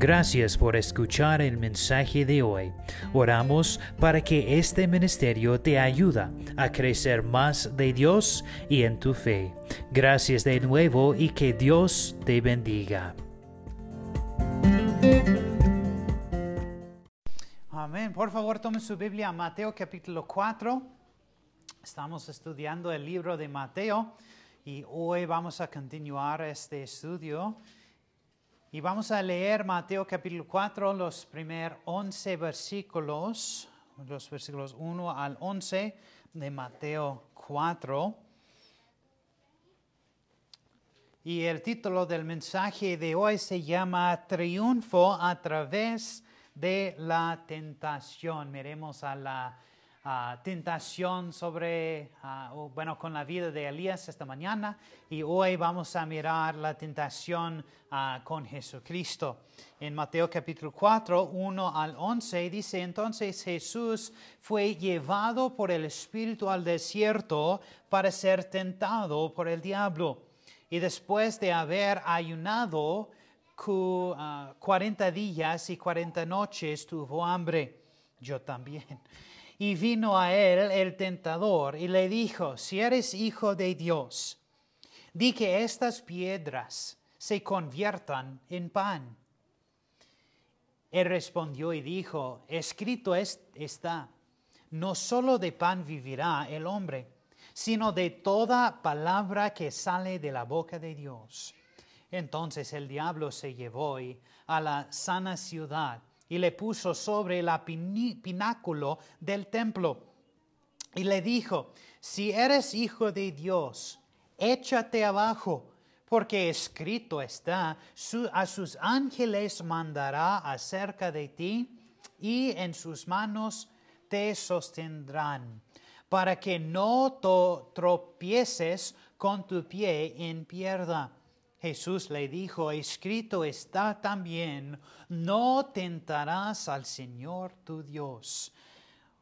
Gracias por escuchar el mensaje de hoy. Oramos para que este ministerio te ayude a crecer más de Dios y en tu fe. Gracias de nuevo y que Dios te bendiga. Amén. Por favor, tome su Biblia, Mateo capítulo 4. Estamos estudiando el libro de Mateo y hoy vamos a continuar este estudio. Y vamos a leer Mateo capítulo 4, los primeros 11 versículos, los versículos 1 al 11 de Mateo 4. Y el título del mensaje de hoy se llama Triunfo a través de la tentación. Miremos a la uh, tentación sobre, bueno, con la vida de Elías esta mañana y hoy vamos a mirar la tentación con Jesucristo. En Mateo capítulo 4, 1 al 11 dice, entonces Jesús fue llevado por el Espíritu al desierto para ser tentado por el diablo. Y después de haber ayunado, 40 días y 40 noches tuvo hambre. Yo también. Y vino a él el tentador y le dijo, si eres hijo de Dios, di que estas piedras se conviertan en pan. Él respondió y dijo, escrito está, no solo de pan vivirá el hombre, sino de toda palabra que sale de la boca de Dios. Entonces el diablo se llevó a la sana ciudad y le puso sobre el pináculo del templo y le dijo, si eres hijo de Dios, échate abajo, porque escrito está, a sus ángeles mandará acerca de ti y en sus manos te sostendrán, para que no tropieces con tu pie en pierda. Jesús le dijo, escrito está también, no tentarás al Señor tu Dios.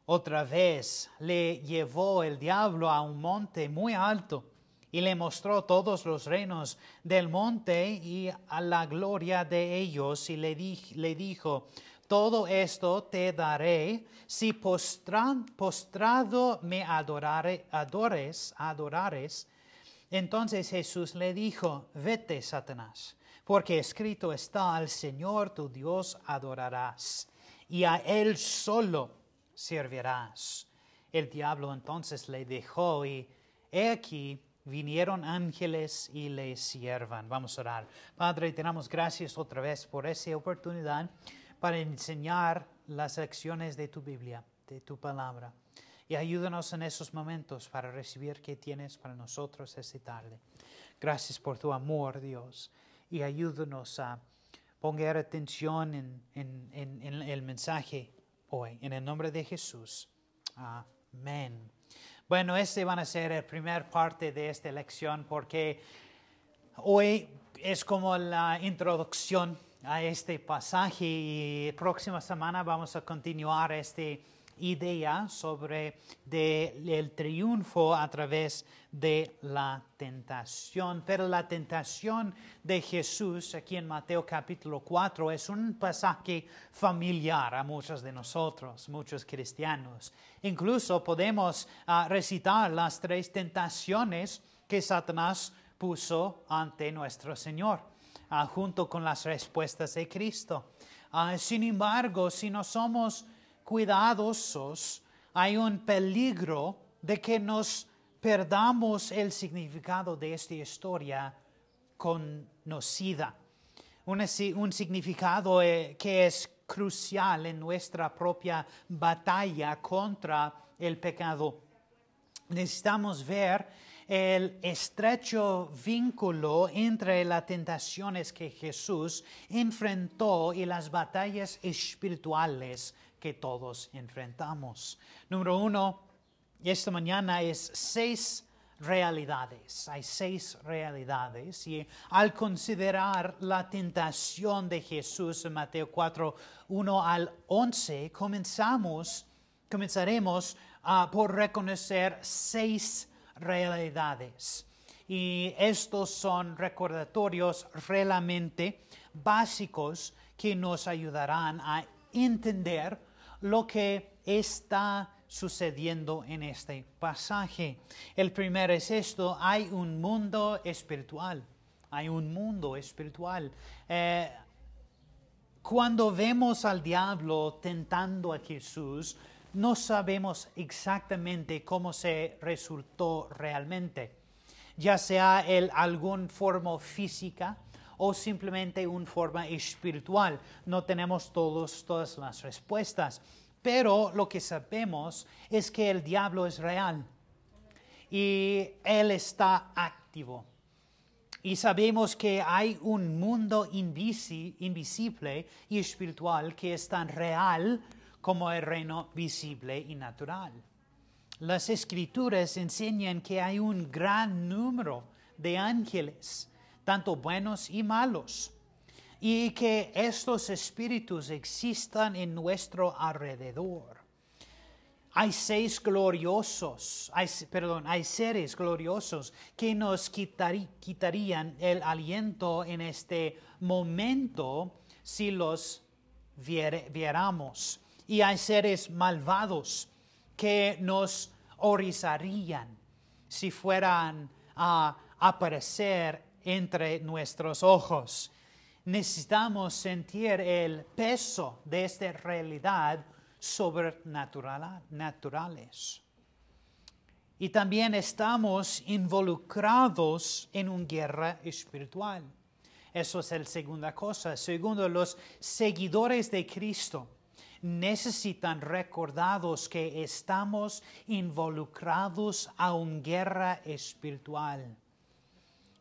Otra vez le llevó el diablo a un monte muy alto y le mostró todos los reinos del monte y a la gloria de ellos y le, le dijo, todo esto te daré si postrado me adorare, adores, adorares entonces Jesús le dijo, vete, Satanás, porque escrito está, al Señor tu Dios adorarás, y a Él solo servirás. El diablo entonces le dejó, y he aquí, vinieron ángeles y le siervan. Vamos a orar. Padre, te gracias otra vez por esa oportunidad para enseñar las lecciones de tu Biblia, de tu palabra y ayúdanos en esos momentos para recibir que tienes para nosotros esta tarde. Gracias por tu amor, Dios, y ayúdanos a poner atención en, el mensaje hoy. En el nombre de Jesús. Amén. Bueno, este van a ser la primera parte de esta lección porque hoy es como la introducción a este pasaje y próxima semana vamos a continuar este idea sobre el triunfo a través de la tentación. Pero la tentación de Jesús aquí en Mateo capítulo 4 es un pasaje familiar a muchos de nosotros, muchos cristianos. Incluso podemos ah, recitar las tres tentaciones que Satanás puso ante nuestro Señor, ah, junto con las respuestas de Cristo. Ah, sin embargo, si no somos cuidadosos, hay un peligro de que nos perdamos el significado de esta historia conocida. Un, significado eh, que es crucial en nuestra propia batalla contra el pecado. Necesitamos ver el estrecho vínculo entre las tentaciones que Jesús enfrentó y las batallas espirituales que todos enfrentamos. Número uno, esta mañana es seis realidades. Hay seis realidades y al considerar la tentación de Jesús en Mateo 4, 1 al 11, comenzamos, comenzaremos ah, por reconocer seis realidades. Y estos son recordatorios realmente básicos que nos ayudarán a entender lo que está sucediendo en este pasaje. El primero es esto, hay un mundo espiritual, hay un mundo espiritual. Eh, cuando vemos al diablo tentando a Jesús, no sabemos exactamente cómo se resultó realmente, ya sea en algún forma física o simplemente una forma espiritual. No tenemos todos, todas las respuestas. Pero lo que sabemos es que el diablo es real y él está activo. Y sabemos que hay un mundo invisible y espiritual que es tan real como el reino visible y natural. Las escrituras enseñan que hay un gran número de ángeles, tanto buenos y malos y que estos espíritus existan en nuestro alrededor. Hay seis gloriosos, hay, perdón, hay seres gloriosos que nos quitarían el aliento en este momento si los viéramos. Y hay seres malvados que nos horrizarían si fueran a aparecer entre nuestros ojos necesitamos sentir el peso de esta realidad sobrenaturales. Y también estamos involucrados en una guerra espiritual. Eso es la segunda cosa. Segundo, los seguidores de Cristo necesitan recordados que estamos involucrados a una guerra espiritual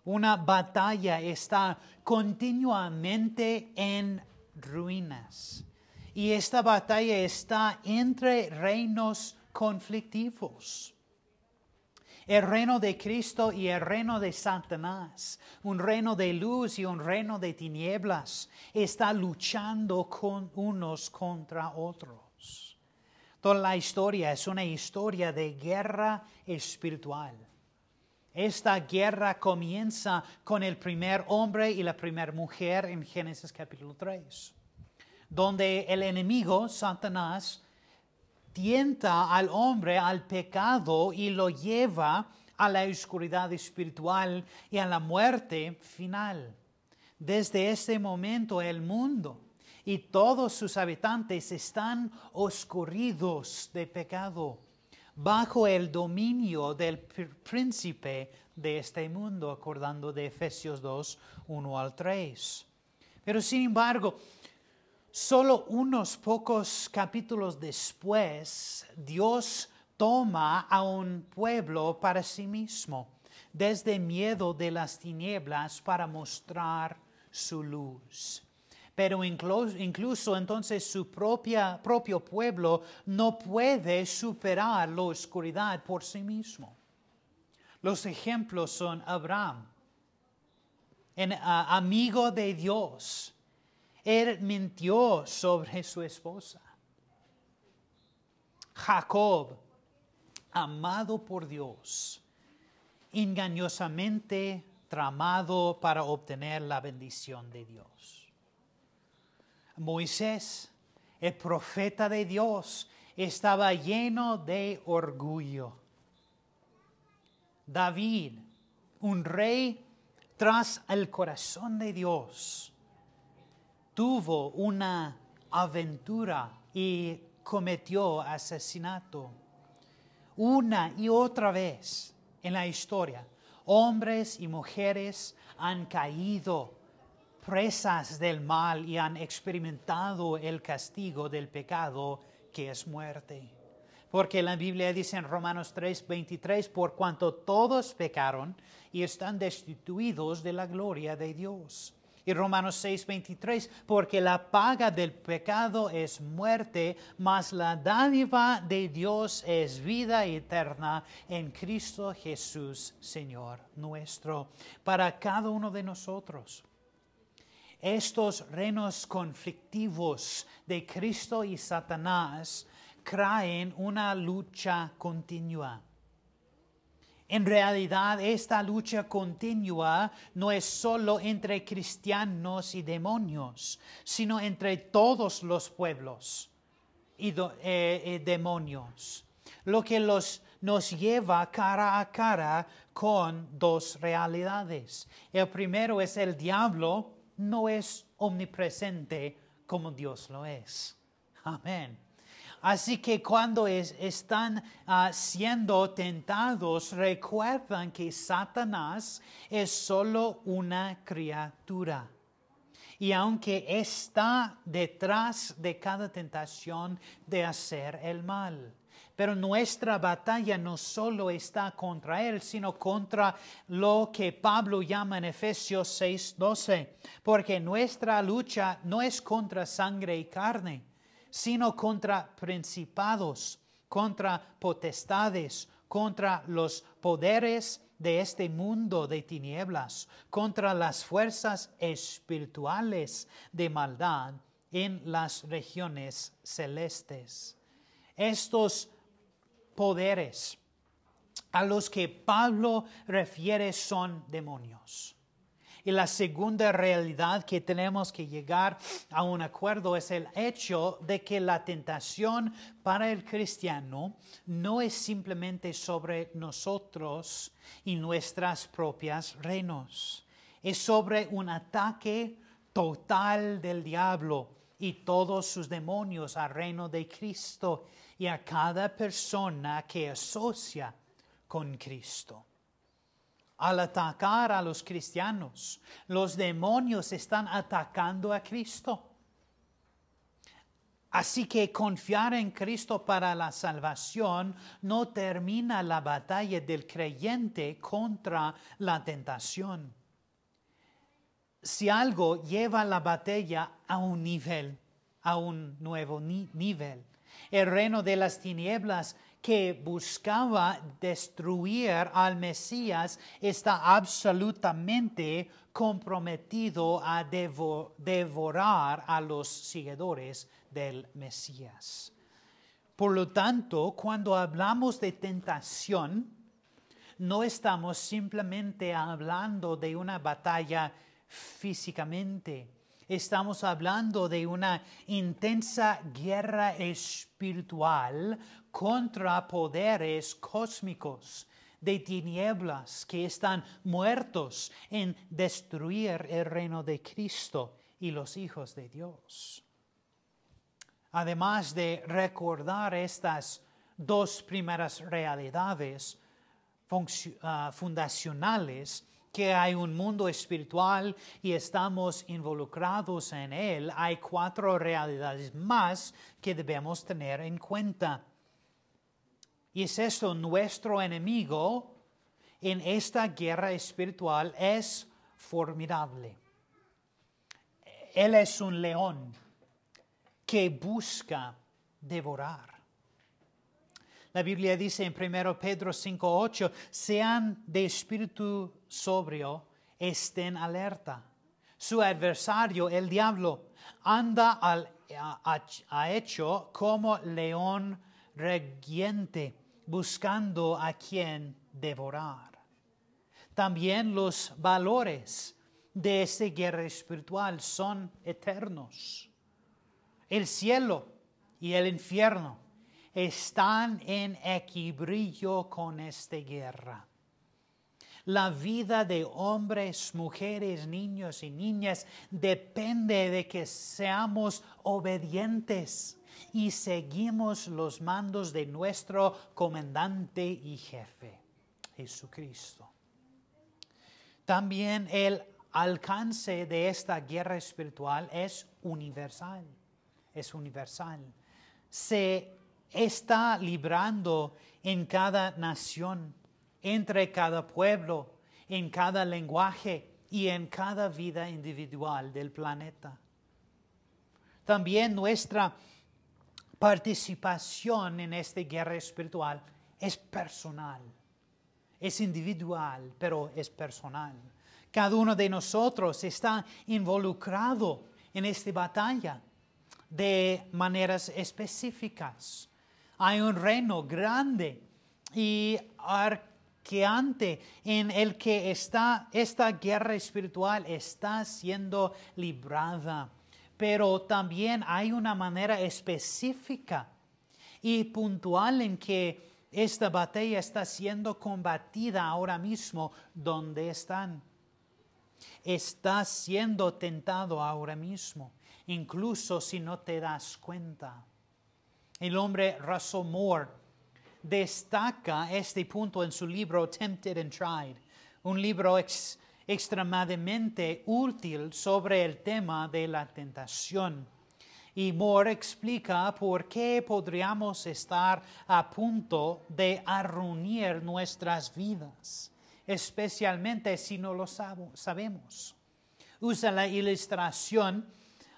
una batalla está continuamente en ruinas. Y esta batalla está entre reinos conflictivos. El reino de Cristo y el reino de Satanás, un reino de luz y un reino de tinieblas, está luchando unos contra otros. Toda la historia es una historia de guerra espiritual. Esta guerra comienza con el primer hombre y la primera mujer en Génesis capítulo 3, donde el enemigo, Satanás, tienta al hombre al pecado y lo lleva a la oscuridad espiritual y a la muerte final. Desde ese momento el mundo y todos sus habitantes están oscurridos de pecado bajo el dominio del príncipe de este mundo, acordando de Efesios 2, 1 al 3. Pero sin embargo, solo unos pocos capítulos después, Dios toma a un pueblo para sí mismo, desde miedo de las tinieblas para mostrar su luz pero incluso, entonces su propia, propio pueblo no puede superar la oscuridad por sí mismo. Los ejemplos son Abraham, amigo de Dios. Él mintió sobre su esposa. Jacob, amado por Dios, engañosamente tramado para obtener la bendición de Dios. Moisés, el profeta de Dios, estaba lleno de orgullo. David, un rey tras el corazón de Dios, tuvo una aventura y cometió asesinato. Una y otra vez en la historia, hombres y mujeres han caído presas del mal y han experimentado el castigo del pecado que es muerte. Porque la Biblia dice en Romanos 3, 23, por cuanto todos pecaron y están destituidos de la gloria de Dios. Y Romanos 6, 23, porque la paga del pecado es muerte, mas la dádiva de Dios es vida eterna en Cristo Jesús, Señor nuestro, para cada uno de nosotros. Estos reinos conflictivos de Cristo y Satanás crean una lucha continua. En realidad, esta lucha continua no es solo entre cristianos y demonios, sino entre todos los pueblos y eh, eh, demonios, lo que los, nos lleva cara a cara con dos realidades. El primero es el diablo no es omnipresente como Dios lo es. Amén. Así que cuando es- están ah, siendo tentados, recuerdan que Satanás es solo una criatura. Y aunque está detrás de cada tentación de hacer el mal. Pero nuestra batalla no solo está contra él, sino contra lo que Pablo llama en Efesios 6:12. Porque nuestra lucha no es contra sangre y carne, sino contra principados, contra potestades, contra los poderes de este mundo de tinieblas, contra las fuerzas espirituales de maldad en las regiones celestes. Estos poderes a los que Pablo refiere son demonios. Y la segunda realidad que tenemos que llegar a un acuerdo es el hecho de que la tentación para el cristiano no es simplemente sobre nosotros y nuestras propias reinos. Es sobre un ataque total del diablo y todos sus demonios al reino de Cristo y a cada persona que asocia con Cristo. Al atacar a los cristianos, los demonios están atacando a Cristo. Así que confiar en Cristo para la salvación no termina la batalla del creyente contra la tentación. Si algo lleva la batalla a un nivel, a un nuevo ni- nivel, el reino de las tinieblas que buscaba destruir al Mesías está absolutamente comprometido a devo- devorar a los seguidores del Mesías. Por lo tanto, cuando hablamos de tentación, no estamos simplemente hablando de una batalla físicamente. Estamos hablando de una intensa guerra espiritual contra poderes cósmicos de tinieblas que están muertos en destruir el reino de Cristo y los hijos de Dios. Además de recordar estas dos primeras realidades ah, fundacionales, que hay un mundo espiritual y estamos involucrados en él, hay cuatro realidades más que debemos tener en cuenta. Y es esto, nuestro enemigo en esta guerra espiritual es formidable. Él es un león que busca devorar. La Biblia dice en 1 Pedro 5:8, sean de espíritu sobrio, estén alerta. Su adversario, el diablo, anda al a- hecho como león regiente, buscando a quien devorar. También los valores de esta guerra espiritual son eternos. El cielo y el infierno están en equilibrio con esta guerra. La vida de hombres, mujeres, niños y niñas depende de que seamos obedientes y seguimos los mandos de nuestro comandante y jefe, Jesucristo. También el alcance de esta guerra espiritual es universal, es universal. Se está librando en cada nación, entre cada pueblo, en cada lenguaje y en cada vida individual del planeta. También nuestra participación en esta guerra espiritual es personal, es individual, pero es personal. Cada uno de nosotros está involucrado en esta batalla de maneras específicas. Hay un reino grande y angustiante en el que está, esta guerra espiritual está siendo librada. Pero también hay una manera específica y puntual en que esta batalla está siendo combatida ahora mismo donde están. Está siendo tentado ahora mismo, incluso si no te das cuenta. El hombre Russell Moore destaca este punto en su libro Tempted and Tried, un libro extremadamente útil sobre el tema de la tentación. Y Moore explica por qué podríamos estar a punto de arruinar nuestras vidas, especialmente si no lo sabemos. Usa la ilustración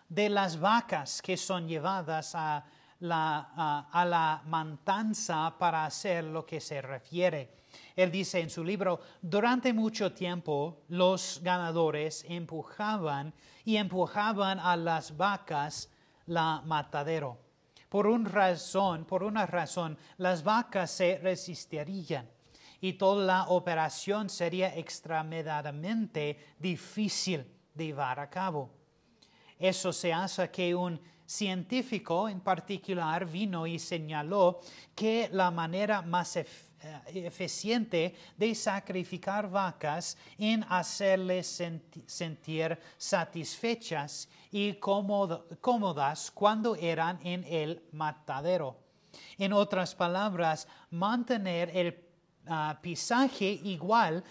de las vacas que son llevadas a la, a la matanza para hacer lo que se refiere. Él dice en su libro, durante mucho tiempo los ganadores empujaban y empujaban a las vacas la matadero. Por, una razón, por una razón, las vacas se resistirían y toda la operación sería extremadamente difícil de llevar a cabo. Eso se hace que un científico en particular vino y señaló que la manera más eh, eficiente de sacrificar vacas en hacerles sentir satisfechas y cómodas cuando eran en el matadero. En otras palabras, mantener el ah, pisaje igual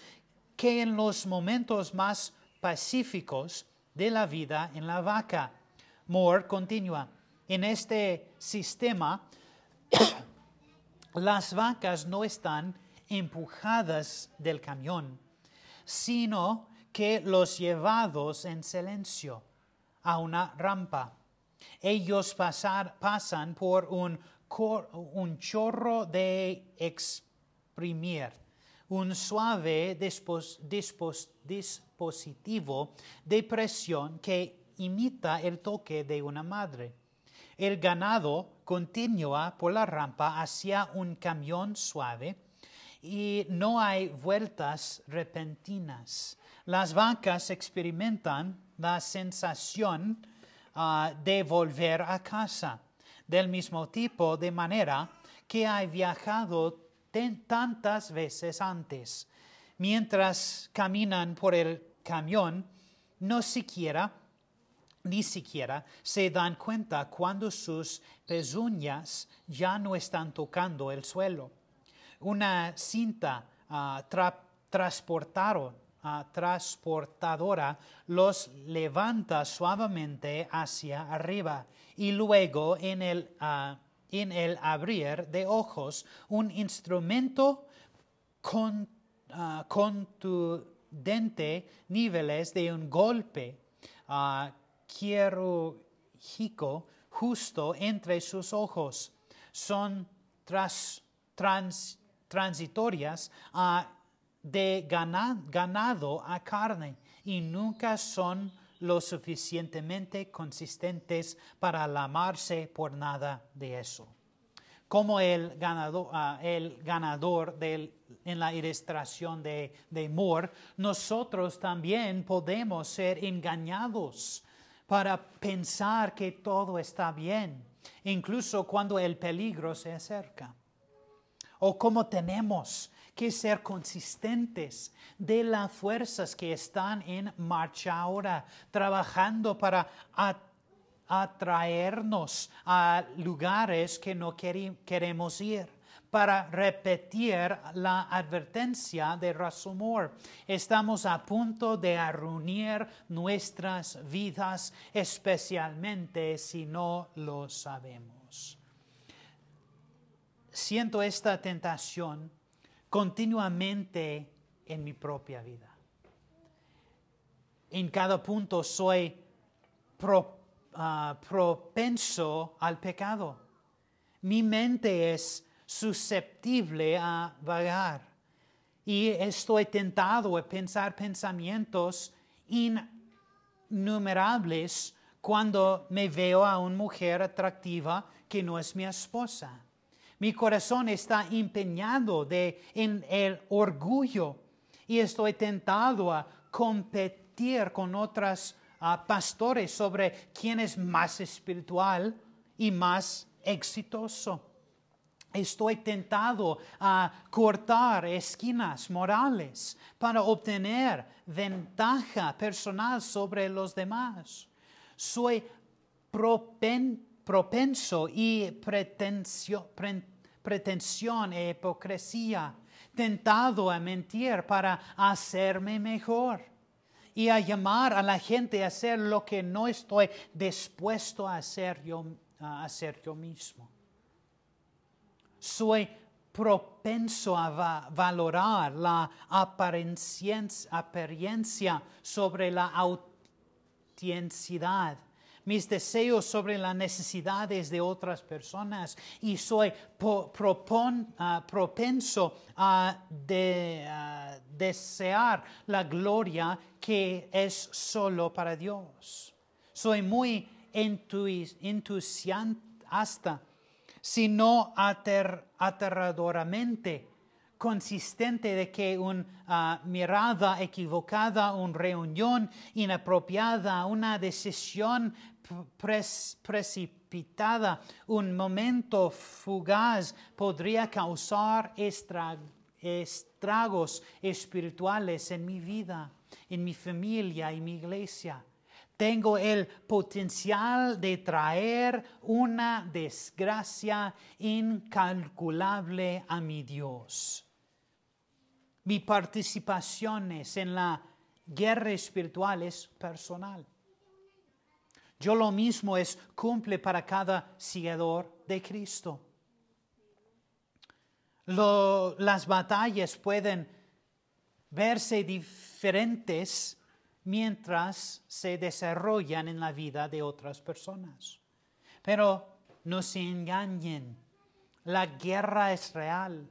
que en los momentos más pacíficos de la vida en la vaca. Moore continúa, en este sistema las vacas no están empujadas del camión, sino que los llevados en silencio a una rampa. Ellos pasan por un, un chorro de exprimir, un suave dispositivo de presión que imita el toque de una madre. El ganado continúa por la rampa hacia un camión suave y no hay vueltas repentinas. Las vacas experimentan la sensación ah, de volver a casa, del mismo tipo de manera que hay viajado tantas veces antes. Mientras caminan por el camión, no siquiera ni siquiera se dan cuenta cuando sus pezuñas ya no están tocando el suelo. Una cinta ah, ah, transportadora los levanta suavemente hacia arriba y luego en el, ah, abrir de ojos un instrumento con, contundente niveles de un golpe quirúrgico justo entre sus ojos. Son transitorias de ganado a carne y nunca son lo suficientemente consistentes para amarse por nada de eso. Como el ganador, ah, el ganador en la ilustración de, de Moore, nosotros también podemos ser engañados para pensar que todo está bien, incluso cuando el peligro se acerca. O cómo tenemos que ser consistentes de las fuerzas que están en marcha ahora, trabajando para atraernos a lugares que no queremos ir para repetir la advertencia de Russell Estamos a punto de arruinar nuestras vidas, especialmente si no lo sabemos. Siento esta tentación continuamente en mi propia vida. En cada punto soy ah, propenso al pecado. Mi mente es susceptible a vagar. Y estoy tentado a pensar pensamientos innumerables cuando me veo a una mujer atractiva que no es mi esposa. Mi corazón está empeñado de, en el orgullo y estoy tentado a competir con otros ah, pastores sobre quién es más espiritual y más exitoso. Estoy tentado a cortar esquinas morales para obtener ventaja personal sobre los demás. Soy propenso y pretensión e hipocresía, tentado a mentir para hacerme mejor y a llamar a la gente a hacer lo que no estoy dispuesto a hacer yo, a hacer yo mismo soy propenso a valorar la apariencia sobre la autenticidad, mis deseos sobre las necesidades de otras personas y soy ah, propenso a, desear la gloria que es solo para Dios. Soy muy entusiasta sino aterradoramente consistente de que una ah, mirada equivocada, una reunión inapropiada, una decisión precipitada, un momento fugaz podría causar estragos espirituales en mi vida, en mi familia y mi iglesia tengo el potencial de traer una desgracia incalculable a mi Dios. Mi participación en la guerra espiritual es personal. Yo lo mismo es cumple para cada seguidor de Cristo. las batallas pueden verse diferentes mientras se desarrollan en la vida de otras personas. Pero no se engañen, la guerra es real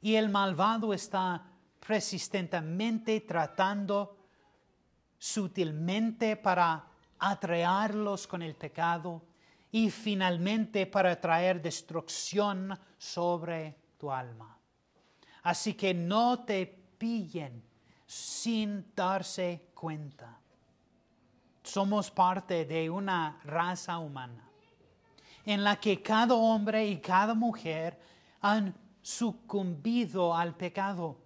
y el malvado está persistentemente tratando sutilmente para atraerlos con el pecado y finalmente para traer destrucción sobre tu alma. Así que no te pillen sin darse cuenta. Somos parte de una raza humana en la que cada hombre y cada mujer han sucumbido al pecado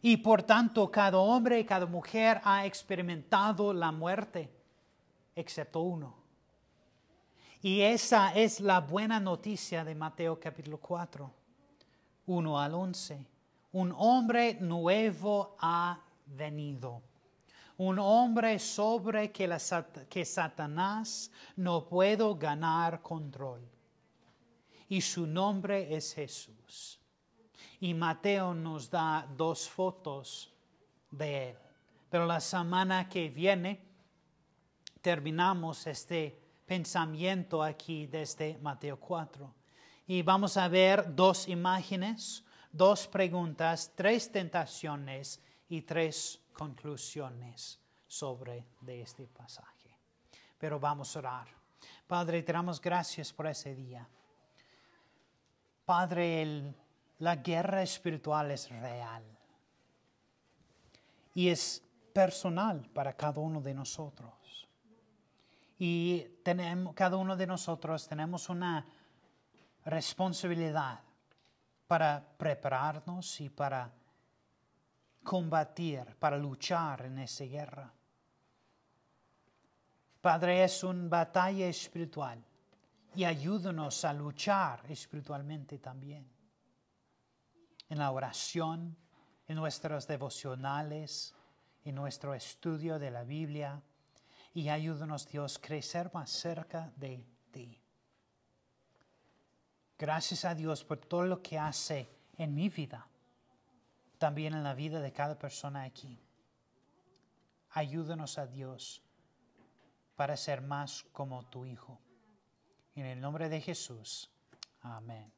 y por tanto cada hombre y cada mujer ha experimentado la muerte, excepto uno. Y esa es la buena noticia de Mateo capítulo 4, 1 al 11. Un hombre nuevo ha venido. Un hombre sobre que, la, que Satanás no puedo ganar control. Y su nombre es Jesús. Y Mateo nos da dos fotos de él. Pero la semana que viene terminamos este pensamiento aquí desde Mateo 4. Y vamos a ver dos imágenes, dos preguntas, tres tentaciones y tres conclusiones sobre de este pasaje. Pero vamos a orar. Padre, te damos gracias por ese día. Padre, la guerra espiritual es real y es personal para cada uno de nosotros. Y tenemos, cada uno de nosotros tenemos una responsabilidad para prepararnos y para combatir, para luchar en esa guerra. Padre, es una batalla espiritual y ayúdanos a luchar espiritualmente también. En la oración, en nuestros devocionales, en nuestro estudio de la Biblia y ayúdanos Dios crecer más cerca de ti. Gracias a Dios por todo lo que hace en mi vida también en la vida de cada persona aquí. Ayúdanos a Dios para ser más como tu Hijo. En el nombre de Jesús. Amén.